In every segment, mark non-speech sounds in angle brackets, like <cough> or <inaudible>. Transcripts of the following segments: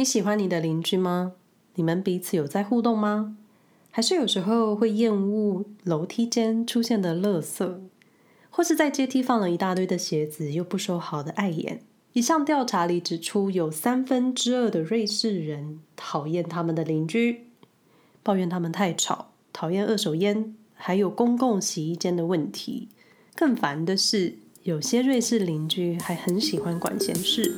你喜欢你的邻居吗？你们彼此有在互动吗？还是有时候会厌恶楼梯间出现的垃圾，或是在阶梯放了一大堆的鞋子又不收好的碍眼？一项调查里指出，有三分之二的瑞士人讨厌他们的邻居，抱怨他们太吵，讨厌二手烟，还有公共洗衣间的问题。更烦的是，有些瑞士邻居还很喜欢管闲事。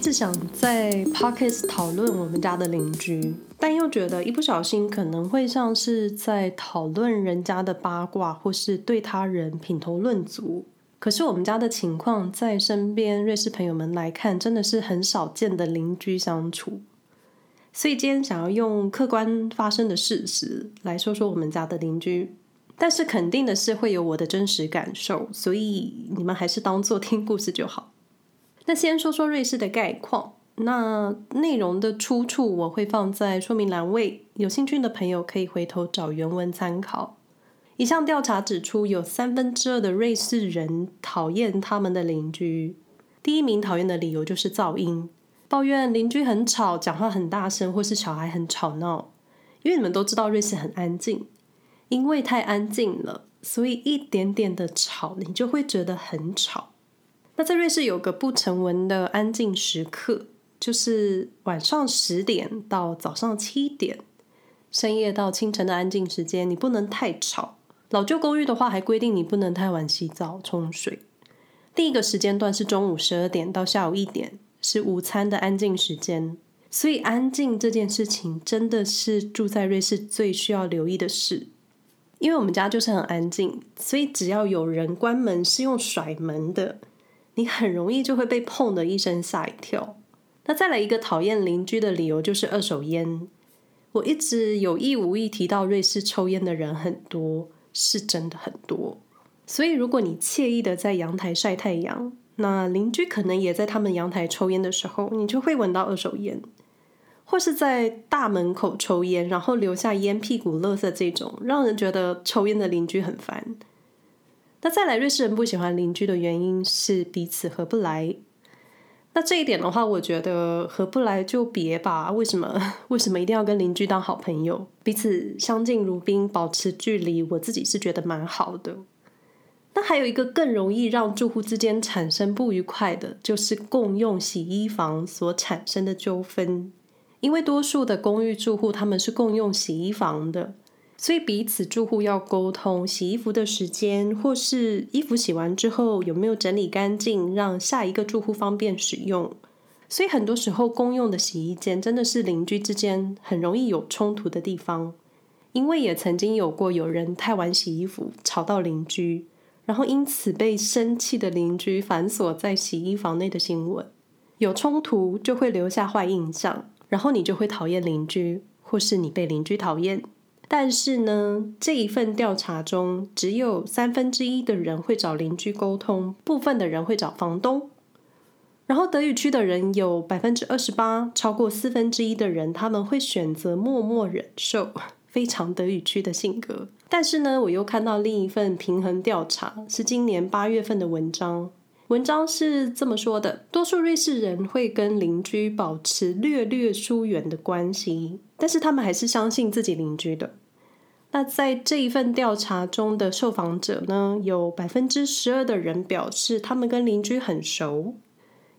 一直想在 Podcast 讨论我们家的邻居，但又觉得一不小心可能会像是在讨论人家的八卦，或是对他人品头论足。可是我们家的情况，在身边瑞士朋友们来看，真的是很少见的邻居相处。所以今天想要用客观发生的事实来说说我们家的邻居，但是肯定的是会有我的真实感受，所以你们还是当做听故事就好。那先说说瑞士的概况，那内容的出处我会放在说明栏位，有兴趣的朋友可以回头找原文参考。一项调查指出，有三分之二的瑞士人讨厌他们的邻居。第一名讨厌的理由就是噪音，抱怨邻居很吵，讲话很大声，或是小孩很吵闹。因为你们都知道瑞士很安静，因为太安静了，所以一点点的吵，你就会觉得很吵。那在瑞士有个不成文的安静时刻，就是晚上十点到早上七点，深夜到清晨的安静时间，你不能太吵。老旧公寓的话，还规定你不能太晚洗澡冲水。另一个时间段是中午十二点到下午一点，是午餐的安静时间。所以安静这件事情真的是住在瑞士最需要留意的事。因为我们家就是很安静，所以只要有人关门是用甩门的。你很容易就会被砰的一声吓一跳。那再来一个讨厌邻居的理由就是二手烟。我一直有意无意提到瑞士抽烟的人很多，是真的很多。所以如果你惬意的在阳台晒太阳，那邻居可能也在他们阳台抽烟的时候，你就会闻到二手烟，或是在大门口抽烟，然后留下烟屁股、垃圾这种，让人觉得抽烟的邻居很烦。那再来，瑞士人不喜欢邻居的原因是彼此合不来。那这一点的话，我觉得合不来就别吧。为什么？<laughs> 为什么一定要跟邻居当好朋友？彼此相敬如宾，保持距离，我自己是觉得蛮好的。那还有一个更容易让住户之间产生不愉快的，就是共用洗衣房所产生的纠纷。因为多数的公寓住户他们是共用洗衣房的。所以彼此住户要沟通洗衣服的时间，或是衣服洗完之后有没有整理干净，让下一个住户方便使用。所以很多时候公用的洗衣间真的是邻居之间很容易有冲突的地方，因为也曾经有过有人太晚洗衣服吵到邻居，然后因此被生气的邻居反锁在洗衣房内的新闻。有冲突就会留下坏印象，然后你就会讨厌邻居，或是你被邻居讨厌。但是呢，这一份调查中，只有三分之一的人会找邻居沟通，部分的人会找房东。然后德语区的人有百分之二十八，超过四分之一的人他们会选择默默忍受，非常德语区的性格。但是呢，我又看到另一份平衡调查，是今年八月份的文章。文章是这么说的：多数瑞士人会跟邻居保持略略疏远的关系，但是他们还是相信自己邻居的。那在这一份调查中的受访者呢，有百分之十二的人表示他们跟邻居很熟，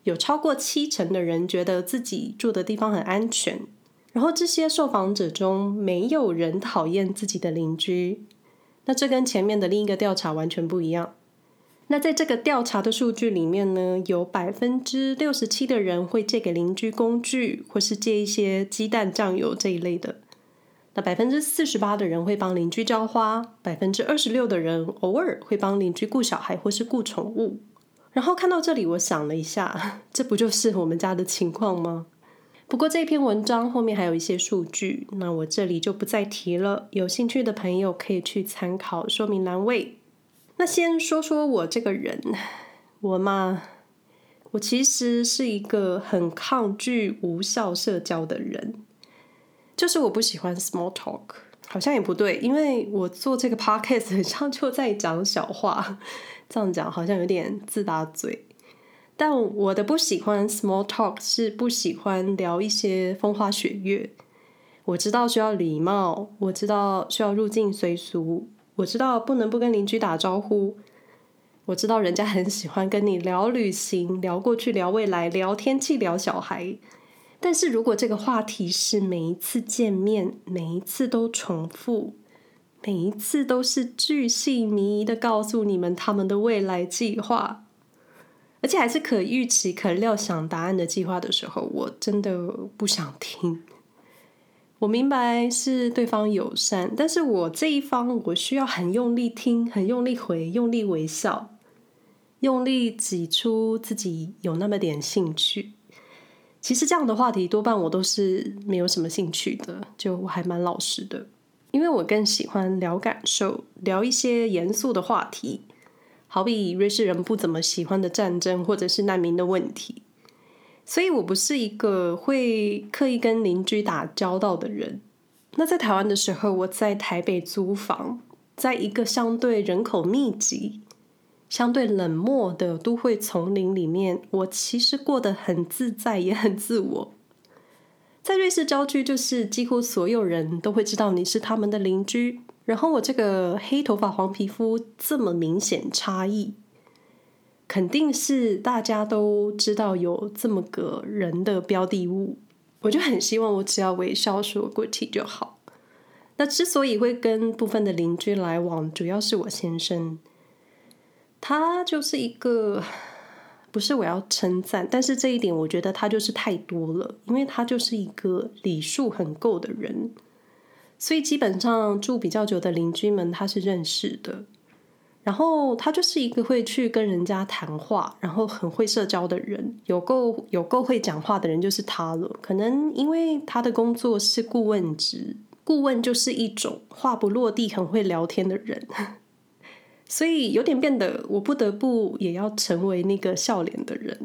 有超过七成的人觉得自己住的地方很安全。然后这些受访者中没有人讨厌自己的邻居。那这跟前面的另一个调查完全不一样。那在这个调查的数据里面呢，有百分之六十七的人会借给邻居工具，或是借一些鸡蛋、酱油这一类的。那百分之四十八的人会帮邻居浇花，百分之二十六的人偶尔会帮邻居顾小孩或是顾宠物。然后看到这里，我想了一下，这不就是我们家的情况吗？不过这篇文章后面还有一些数据，那我这里就不再提了。有兴趣的朋友可以去参考说明栏位。那先说说我这个人，我嘛，我其实是一个很抗拒无效社交的人。就是我不喜欢 small talk，好像也不对，因为我做这个 podcast <laughs> 很像就在讲小话。这样讲好像有点自打嘴。但我的不喜欢 small talk 是不喜欢聊一些风花雪月。我知道需要礼貌，我知道需要入境随俗，我知道不能不跟邻居打招呼，我知道人家很喜欢跟你聊旅行、聊过去、聊未来、聊天气、聊小孩。但是如果这个话题是每一次见面，每一次都重复，每一次都是巨细靡遗的告诉你们他们的未来计划，而且还是可预期、可料想答案的计划的时候，我真的不想听。我明白是对方友善，但是我这一方我需要很用力听，很用力回，用力微笑，用力挤出自己有那么点兴趣。其实这样的话题多半我都是没有什么兴趣的，就我还蛮老实的，因为我更喜欢聊感受，聊一些严肃的话题，好比瑞士人不怎么喜欢的战争或者是难民的问题。所以我不是一个会刻意跟邻居打交道的人。那在台湾的时候，我在台北租房，在一个相对人口密集、相对冷漠的都会丛林里面，我其实过得很自在，也很自我。在瑞士郊区，就是几乎所有人都会知道你是他们的邻居。然后我这个黑头发、黄皮肤这么明显差异。肯定是大家都知道有这么个人的标的物，我就很希望我只要微笑说 good tea 就好。那之所以会跟部分的邻居来往，主要是我先生，他就是一个不是我要称赞，但是这一点我觉得他就是太多了，因为他就是一个礼数很够的人，所以基本上住比较久的邻居们他是认识的。然后他就是一个会去跟人家谈话，然后很会社交的人，有够有够会讲话的人就是他了。可能因为他的工作是顾问职，顾问就是一种话不落地、很会聊天的人，所以有点变得我不得不也要成为那个笑脸的人。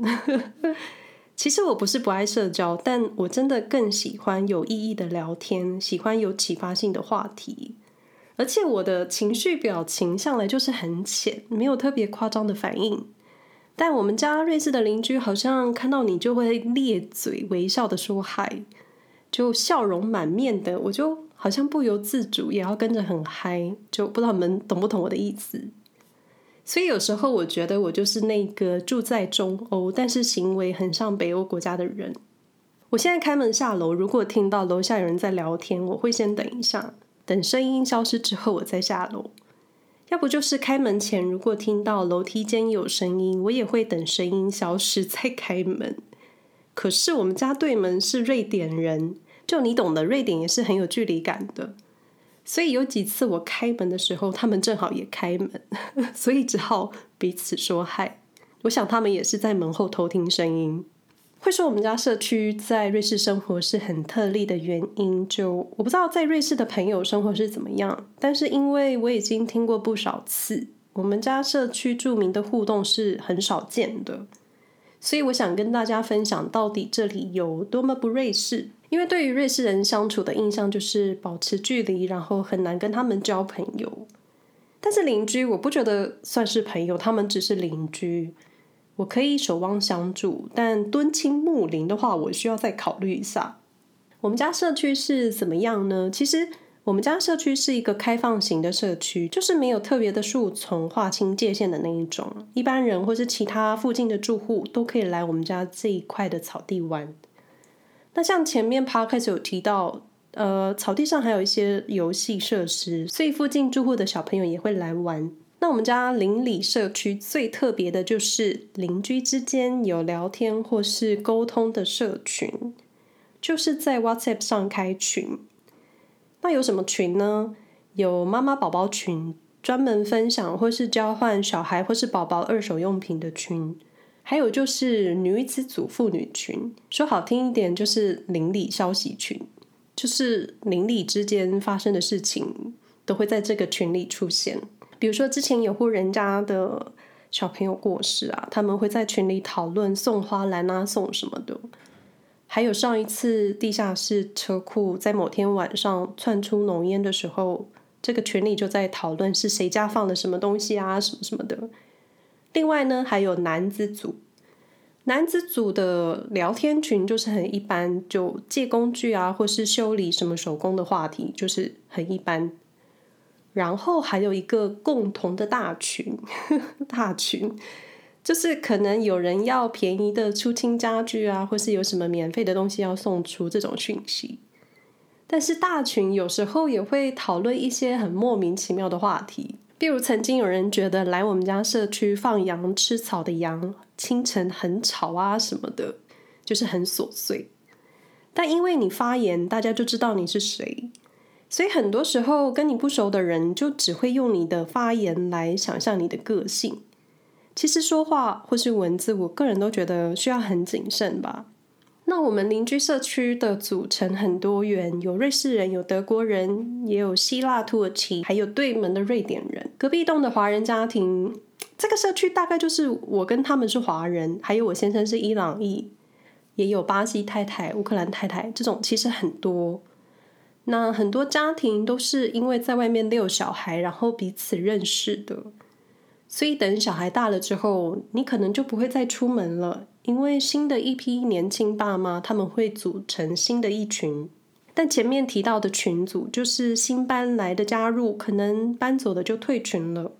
<laughs> 其实我不是不爱社交，但我真的更喜欢有意义的聊天，喜欢有启发性的话题。而且我的情绪表情向来就是很浅，没有特别夸张的反应。但我们家瑞士的邻居好像看到你就会咧嘴微笑的说嗨，就笑容满面的，我就好像不由自主也要跟着很嗨，就不知道你们懂不懂我的意思。所以有时候我觉得我就是那个住在中欧，但是行为很像北欧国家的人。我现在开门下楼，如果听到楼下有人在聊天，我会先等一下。等声音消失之后，我再下楼。要不就是开门前，如果听到楼梯间有声音，我也会等声音消失再开门。可是我们家对门是瑞典人，就你懂的，瑞典也是很有距离感的。所以有几次我开门的时候，他们正好也开门，<laughs> 所以只好彼此说嗨。我想他们也是在门后偷听声音。会说我们家社区在瑞士生活是很特例的原因，就我不知道在瑞士的朋友生活是怎么样，但是因为我已经听过不少次，我们家社区著名的互动是很少见的，所以我想跟大家分享到底这里有多么不瑞士。因为对于瑞士人相处的印象就是保持距离，然后很难跟他们交朋友。但是邻居我不觉得算是朋友，他们只是邻居。我可以守望相助，但敦亲睦邻的话，我需要再考虑一下。我们家社区是怎么样呢？其实我们家社区是一个开放型的社区，就是没有特别的树丛划清界限的那一种。一般人或是其他附近的住户都可以来我们家这一块的草地玩。那像前面 Podcast 有提到，呃，草地上还有一些游戏设施，所以附近住户的小朋友也会来玩。那我们家邻里社区最特别的就是邻居之间有聊天或是沟通的社群，就是在 WhatsApp 上开群。那有什么群呢？有妈妈宝宝群，专门分享或是交换小孩或是宝宝二手用品的群；还有就是女子组妇女群，说好听一点就是邻里消息群，就是邻里之间发生的事情都会在这个群里出现。比如说，之前有户人家的小朋友过世啊，他们会在群里讨论送花篮啊，送什么的。还有上一次地下室车库在某天晚上窜出浓烟的时候，这个群里就在讨论是谁家放的什么东西啊，什么什么的。另外呢，还有男子组。男子组的聊天群就是很一般，就借工具啊，或是修理什么手工的话题，就是很一般。然后还有一个共同的大群，<laughs> 大群就是可能有人要便宜的出清家具啊，或是有什么免费的东西要送出这种讯息。但是大群有时候也会讨论一些很莫名其妙的话题。比如曾经有人觉得来我们家社区放羊吃草的羊清晨很吵啊什么的，就是很琐碎。但因为你发言，大家就知道你是谁，所以很多时候跟你不熟的人就只会用你的发言来想象你的个性。其实说话或是文字，我个人都觉得需要很谨慎吧。那我们邻居社区的组成很多元，有瑞士人，有德国人，也有希腊、土耳其，还有对门的瑞典人。隔壁栋的华人家庭，这个社区大概就是我跟他们是华人，还有我先生是伊朗裔，也有巴西太太、乌克兰太太，这种其实很多。那很多家庭都是因为在外面遛小孩，然后彼此认识的，所以等小孩大了之后，你可能就不会再出门了。因为新的一批年轻爸妈，他们会组成新的一群，但前面提到的群组就是新搬来的加入，可能搬走的就退群了，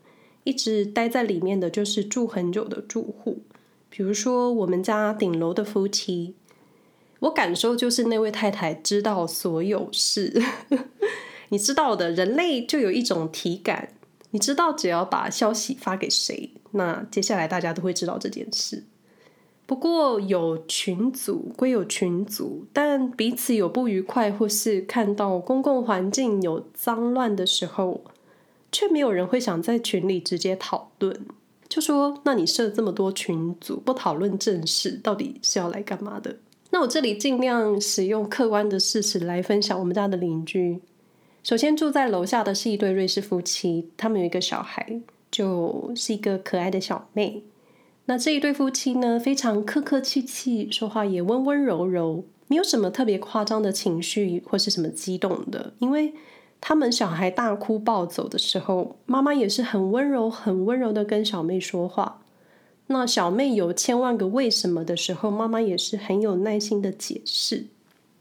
一直待在里面的就是住很久的住户。比如说我们家顶楼的夫妻，我感受就是那位太太知道所有事，<laughs> 你知道的，人类就有一种体感，你知道只要把消息发给谁，那接下来大家都会知道这件事。不过有群组归有群组，但彼此有不愉快，或是看到公共环境有脏乱的时候，却没有人会想在群里直接讨论。就说，那你设这么多群组，不讨论正事，到底是要来干嘛的？那我这里尽量使用客观的事实来分享我们家的邻居。首先住在楼下的是一对瑞士夫妻，他们有一个小孩，就是一个可爱的小妹。那这一对夫妻呢，非常客客气气，说话也温温柔柔，没有什么特别夸张的情绪或是什么激动的。因为他们小孩大哭暴走的时候，妈妈也是很温柔、很温柔的跟小妹说话。那小妹有千万个为什么的时候，妈妈也是很有耐心的解释。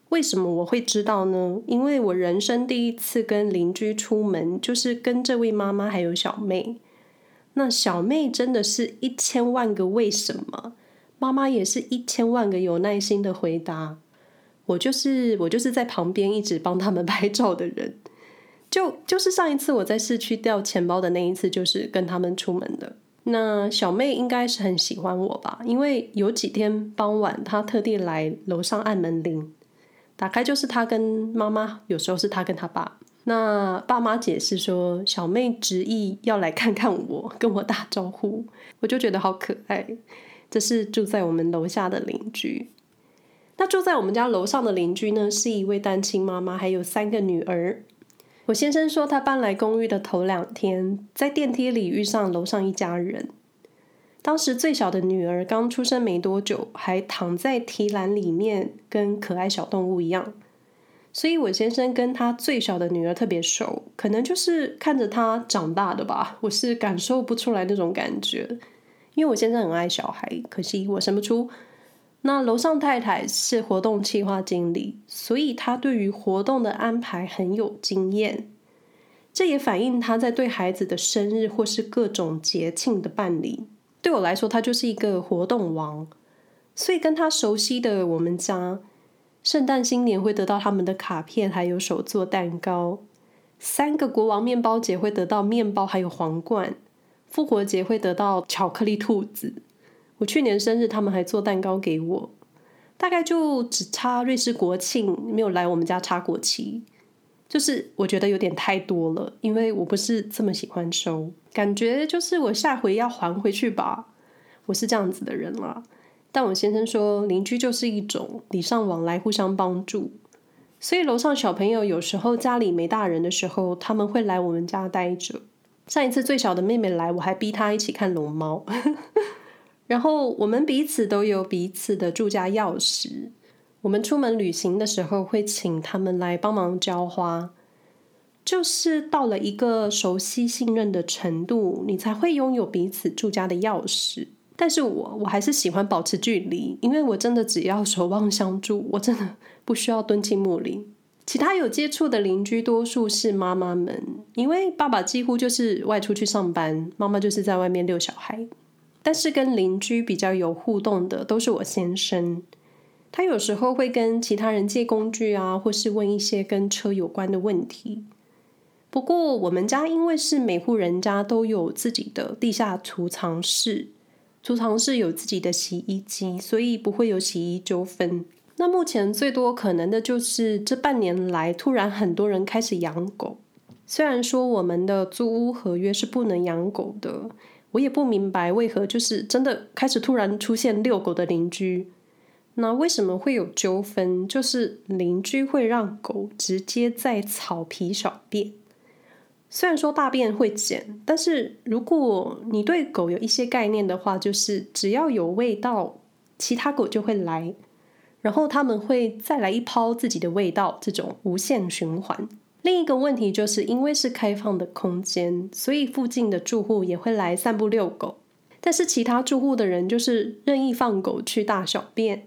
为什么我会知道呢？因为我人生第一次跟邻居出门，就是跟这位妈妈还有小妹。那小妹真的是一千万个为什么，妈妈也是一千万个有耐心的回答。我就是我就是在旁边一直帮他们拍照的人，就就是上一次我在市区掉钱包的那一次，就是跟他们出门的。那小妹应该是很喜欢我吧，因为有几天傍晚她特地来楼上按门铃，打开就是她跟妈妈，有时候是她跟她爸。那爸妈解释说，小妹执意要来看看我，跟我打招呼，我就觉得好可爱。这是住在我们楼下的邻居。那住在我们家楼上的邻居呢，是一位单亲妈妈，还有三个女儿。我先生说，他搬来公寓的头两天，在电梯里遇上楼上一家人。当时最小的女儿刚出生没多久，还躺在提篮里面，跟可爱小动物一样。所以，我先生跟他最小的女儿特别熟，可能就是看着他长大的吧。我是感受不出来那种感觉，因为我先生很爱小孩，可惜我生不出。那楼上太太是活动企划经理，所以她对于活动的安排很有经验。这也反映她在对孩子的生日或是各种节庆的办理。对我来说，她就是一个活动王。所以跟她熟悉的我们家。圣诞新年会得到他们的卡片，还有手做蛋糕。三个国王面包节会得到面包，还有皇冠。复活节会得到巧克力兔子。我去年生日，他们还做蛋糕给我。大概就只差瑞士国庆没有来我们家插国旗，就是我觉得有点太多了，因为我不是这么喜欢收，感觉就是我下回要还回去吧。我是这样子的人啦。但我先生说，邻居就是一种礼尚往来、互相帮助，所以楼上小朋友有时候家里没大人的时候，他们会来我们家待着。上一次最小的妹妹来，我还逼她一起看龙猫。<laughs> 然后我们彼此都有彼此的住家钥匙，我们出门旅行的时候会请他们来帮忙浇花。就是到了一个熟悉信任的程度，你才会拥有彼此住家的钥匙。但是我我还是喜欢保持距离，因为我真的只要守望相助，我真的不需要蹲进木林。其他有接触的邻居多数是妈妈们，因为爸爸几乎就是外出去上班，妈妈就是在外面遛小孩。但是跟邻居比较有互动的都是我先生，他有时候会跟其他人借工具啊，或是问一些跟车有关的问题。不过我们家因为是每户人家都有自己的地下储藏室，储藏室有自己的洗衣机，所以不会有洗衣纠纷。那目前最多可能的就是这半年来，突然很多人开始养狗。虽然说我们的租屋合约是不能养狗的，我也不明白为何就是真的开始突然出现遛狗的邻居。那为什么会有纠纷？就是邻居会让狗直接在草皮小便。虽然说大便会捡，但是如果你对狗有一些概念的话，就是只要有味道，其他狗就会来。然后他们会再来一泡自己的味道，这种无限循环。另一个问题就是因为是开放的空间，所以附近的住户也会来散步遛狗。但是其他住户的人就是任意放狗去大小便，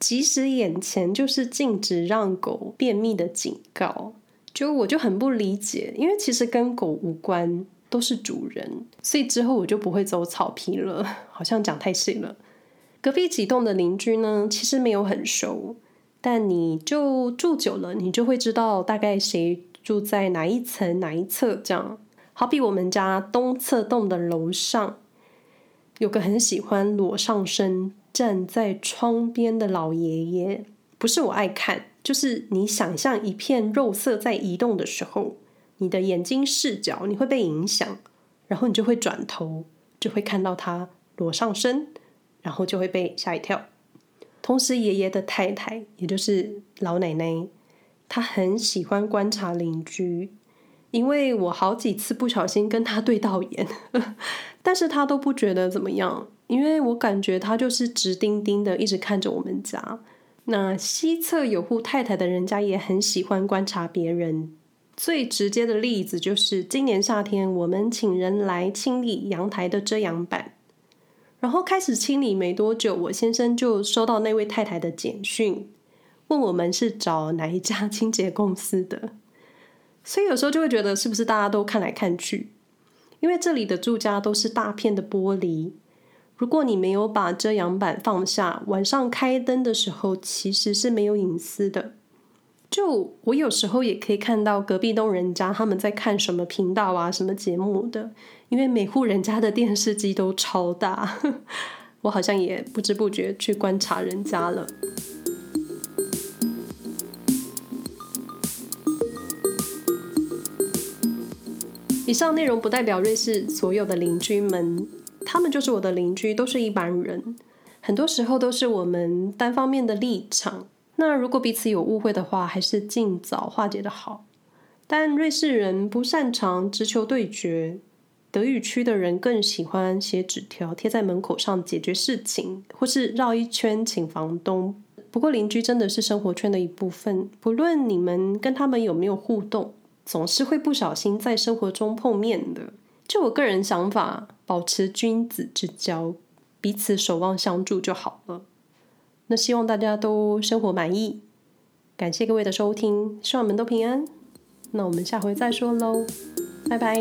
即使眼前就是禁止让狗便秘的警告，就我就很不理解，因为其实跟狗无关，都是主人，所以之后我就不会走草皮了。好像讲太细了。隔壁几栋的邻居呢，其实没有很熟，但你就住久了，你就会知道大概谁住在哪一层哪一侧。这样，好比我们家东侧栋的楼上，有个很喜欢裸上身站在窗边的老爷爷，不是我爱看，就是你想象一片肉色在移动的时候，你的眼睛视角你会被影响，然后你就会转头，就会看到他裸上身。然后就会被吓一跳。同时，爷爷的太太，也就是老奶奶，她很喜欢观察邻居，因为我好几次不小心跟她对到眼，<laughs> 但是她都不觉得怎么样，因为我感觉她就是直盯盯的一直看着我们家。那西侧有户太太的人家也很喜欢观察别人。最直接的例子就是今年夏天，我们请人来清理阳台的遮阳板。然后开始清理没多久，我先生就收到那位太太的简讯，问我们是找哪一家清洁公司的。所以有时候就会觉得，是不是大家都看来看去？因为这里的住家都是大片的玻璃，如果你没有把遮阳板放下，晚上开灯的时候其实是没有隐私的。就我有时候也可以看到隔壁栋人家他们在看什么频道啊、什么节目的，因为每户人家的电视机都超大，<laughs> 我好像也不知不觉去观察人家了。以上内容不代表瑞士所有的邻居们，他们就是我的邻居，都是一般人，很多时候都是我们单方面的立场。那如果彼此有误会的话，还是尽早化解的好。但瑞士人不擅长直球对决，德语区的人更喜欢写纸条贴在门口上解决事情，或是绕一圈请房东。不过邻居真的是生活圈的一部分，不论你们跟他们有没有互动，总是会不小心在生活中碰面的。就我个人想法，保持君子之交，彼此守望相助就好了。那希望大家都生活满意，感谢各位的收听，希望你们都平安。那我们下回再说喽，拜拜。